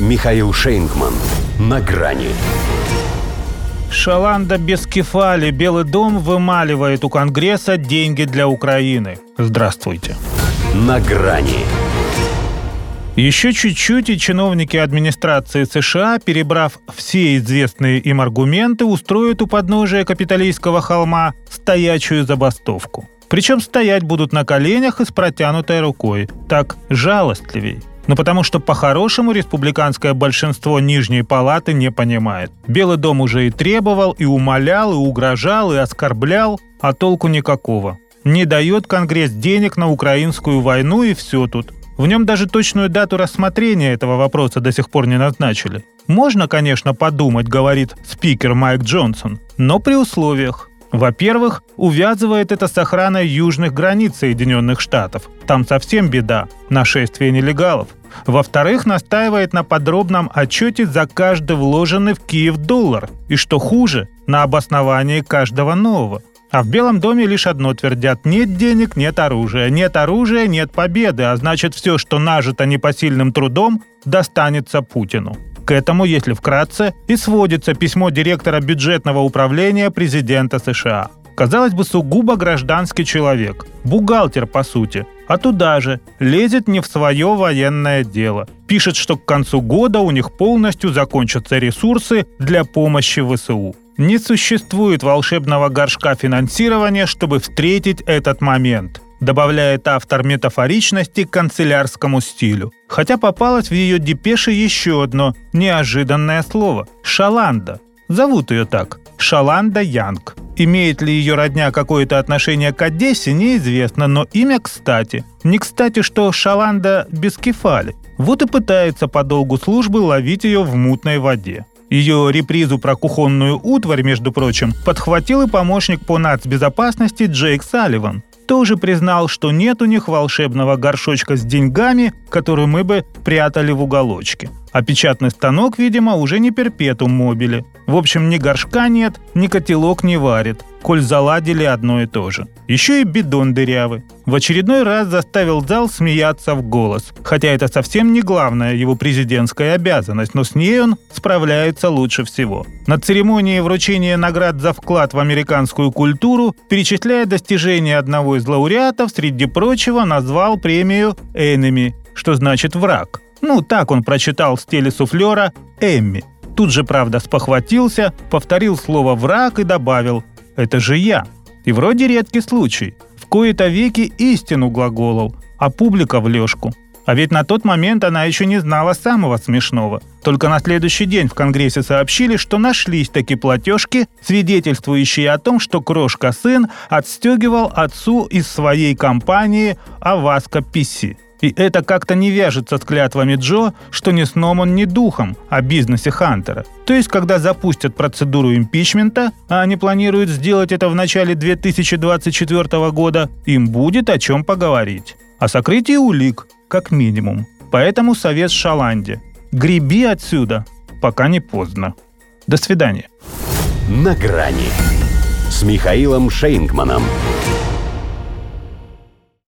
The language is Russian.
Михаил Шейнгман. На грани. Шаланда без кефали. Белый дом вымаливает у Конгресса деньги для Украины. Здравствуйте. На грани. Еще чуть-чуть, и чиновники администрации США, перебрав все известные им аргументы, устроят у подножия капиталистского холма стоячую забастовку. Причем стоять будут на коленях и с протянутой рукой. Так жалостливей. Ну потому что по-хорошему республиканское большинство Нижней Палаты не понимает. Белый дом уже и требовал, и умолял, и угрожал, и оскорблял, а толку никакого. Не дает Конгресс денег на украинскую войну и все тут. В нем даже точную дату рассмотрения этого вопроса до сих пор не назначили. Можно, конечно, подумать, говорит спикер Майк Джонсон, но при условиях. Во-первых, увязывает это с охраной южных границ Соединенных Штатов. Там совсем беда – нашествие нелегалов. Во-вторых, настаивает на подробном отчете за каждый вложенный в Киев доллар. И что хуже, на обосновании каждого нового – а в Белом доме лишь одно твердят – нет денег, нет оружия. Нет оружия, нет победы, а значит все, что нажито непосильным трудом, достанется Путину. К этому, если вкратце, и сводится письмо директора бюджетного управления президента США. Казалось бы, сугубо гражданский человек, бухгалтер по сути, а туда же лезет не в свое военное дело. Пишет, что к концу года у них полностью закончатся ресурсы для помощи ВСУ. Не существует волшебного горшка финансирования, чтобы встретить этот момент, добавляет автор метафоричности к канцелярскому стилю. Хотя попалось в ее депеше еще одно неожиданное слово – шаланда. Зовут ее так – Шаланда Янг. Имеет ли ее родня какое-то отношение к Одессе, неизвестно, но имя кстати. Не кстати, что Шаланда без кефали. Вот и пытается по долгу службы ловить ее в мутной воде. Ее репризу про кухонную утварь, между прочим, подхватил и помощник по нацбезопасности Джейк Салливан. Тоже признал, что нет у них волшебного горшочка с деньгами, который мы бы прятали в уголочке. А печатный станок, видимо, уже не перпетум мобили. В общем, ни горшка нет, ни котелок не варит, коль заладили одно и то же. Еще и бидон дырявый. В очередной раз заставил зал смеяться в голос. Хотя это совсем не главная его президентская обязанность, но с ней он справляется лучше всего. На церемонии вручения наград за вклад в американскую культуру, перечисляя достижения одного из лауреатов, среди прочего назвал премию «Энеми», что значит «враг». Ну, так он прочитал в стиле «Эмми». Тут же, правда, спохватился, повторил слово «враг» и добавил «это же я». И вроде редкий случай. В кои-то веки истину глаголол, а публика в лёжку. А ведь на тот момент она еще не знала самого смешного. Только на следующий день в Конгрессе сообщили, что нашлись такие платежки, свидетельствующие о том, что крошка-сын отстегивал отцу из своей компании Аваска Писи. И это как-то не вяжется с клятвами Джо, что ни сном он, ни духом о бизнесе Хантера. То есть, когда запустят процедуру импичмента, а они планируют сделать это в начале 2024 года, им будет о чем поговорить. О сокрытии улик, как минимум. Поэтому совет Шаланде. Греби отсюда, пока не поздно. До свидания. На грани с Михаилом Шейнгманом.